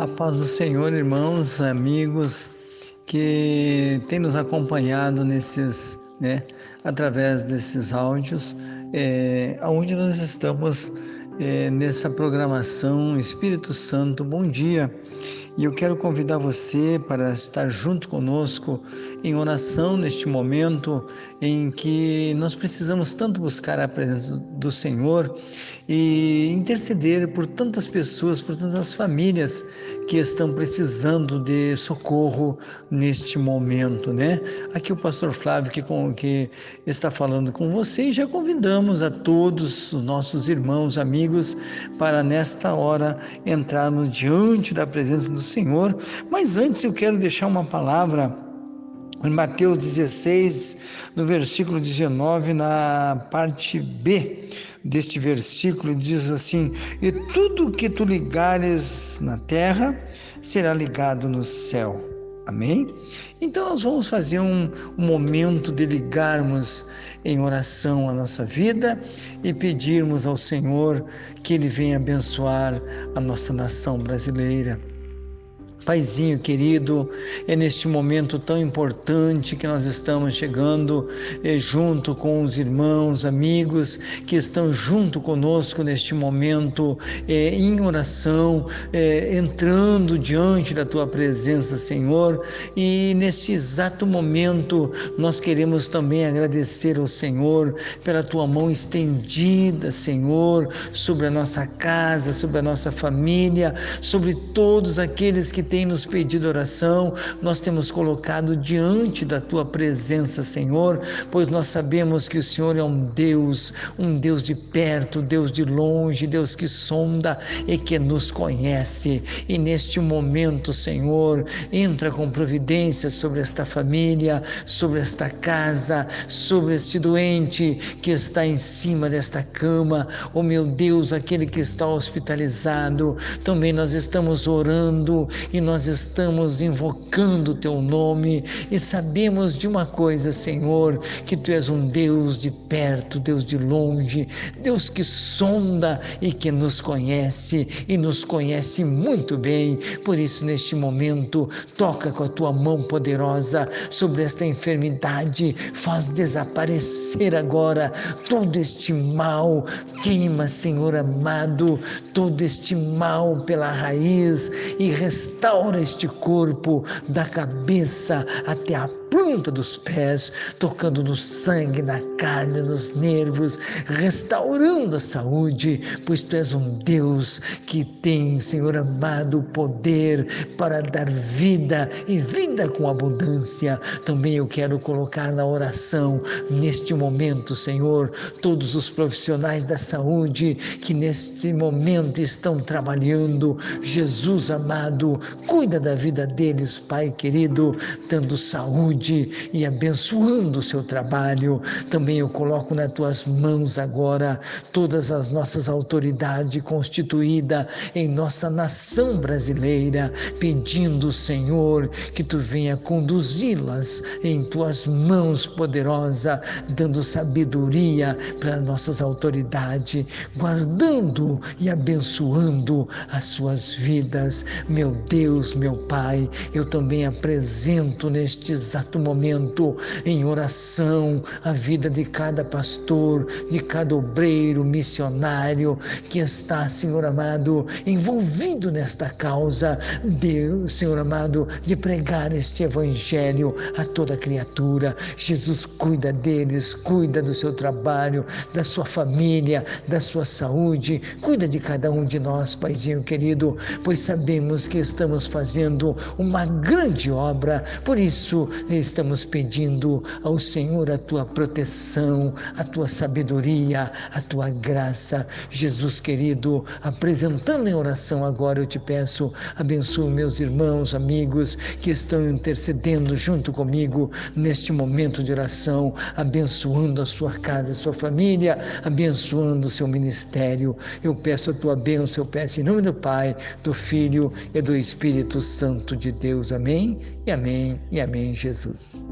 A paz do Senhor, irmãos, amigos que têm nos acompanhado nesses, né, através desses áudios, é, onde nós estamos é, nessa programação Espírito Santo, bom dia. E eu quero convidar você para estar junto conosco em oração neste momento em que nós precisamos tanto buscar a presença do Senhor e interceder por tantas pessoas, por tantas famílias que estão precisando de socorro neste momento, né? Aqui o pastor Flávio que, com, que está falando com você e já convidamos a todos os nossos irmãos, amigos, para nesta hora entrarmos diante da presença do Senhor. Mas antes eu quero deixar uma palavra em Mateus 16, no versículo 19, na parte B deste versículo, diz assim: E tudo que tu ligares na terra será ligado no céu. Amém? Então nós vamos fazer um, um, momento de ligarmos em oração a nossa vida e pedirmos ao Senhor que Ele venha abençoar a nossa nação brasileira. Paizinho querido, é neste momento tão importante que nós estamos chegando é, junto com os irmãos, amigos que estão junto conosco neste momento é, em oração, é, entrando diante da tua presença, Senhor. E neste exato momento nós queremos também agradecer ao Senhor pela tua mão estendida, Senhor, sobre a nossa casa, sobre a nossa família, sobre todos aqueles que tem nos pedido oração, nós temos colocado diante da tua presença, Senhor, pois nós sabemos que o Senhor é um Deus, um Deus de perto, Deus de longe, Deus que sonda e que nos conhece. E neste momento, Senhor, entra com providência sobre esta família, sobre esta casa, sobre este doente que está em cima desta cama, oh meu Deus, aquele que está hospitalizado. Também nós estamos orando e nós estamos invocando o teu nome e sabemos de uma coisa, Senhor, que tu és um Deus de perto, Deus de longe, Deus que sonda e que nos conhece e nos conhece muito bem. Por isso, neste momento, toca com a tua mão poderosa sobre esta enfermidade, faz desaparecer agora todo este mal, queima, Senhor amado, todo este mal pela raiz e restaura restaura este corpo da cabeça até a planta dos pés, tocando no sangue, na carne, nos nervos, restaurando a saúde, pois tu és um Deus que tem, Senhor amado, o poder para dar vida e vida com abundância. Também eu quero colocar na oração, neste momento, Senhor, todos os profissionais da saúde que neste momento estão trabalhando. Jesus amado, cuida da vida deles, Pai querido, dando saúde saúde e abençoando o seu trabalho. Também eu coloco nas tuas mãos agora todas as nossas autoridades constituídas em nossa nação brasileira, pedindo, Senhor, que tu venha conduzi-las em tuas mãos poderosa, dando sabedoria para nossas autoridades, guardando e abençoando as suas vidas. Meu Deus, meu Pai, eu também apresento neste exato exato momento em oração a vida de cada pastor, de cada obreiro, missionário que está, Senhor amado, envolvido nesta causa, Deus, Senhor amado, de pregar este evangelho a toda criatura. Jesus cuida deles, cuida do seu trabalho, da sua família, da sua saúde, cuida de cada um de nós, Paizinho querido, pois sabemos que estamos fazendo uma grande obra. Por isso, estamos pedindo ao Senhor a tua proteção, a tua sabedoria, a tua graça. Jesus querido, apresentando em oração agora, eu te peço, abençoe meus irmãos, amigos que estão intercedendo junto comigo neste momento de oração, abençoando a sua casa, a sua família, abençoando o seu ministério. Eu peço a tua bênção, eu peço em nome do Pai, do Filho e do Espírito Santo de Deus. Amém e amém e amém, Jesus. Jesus.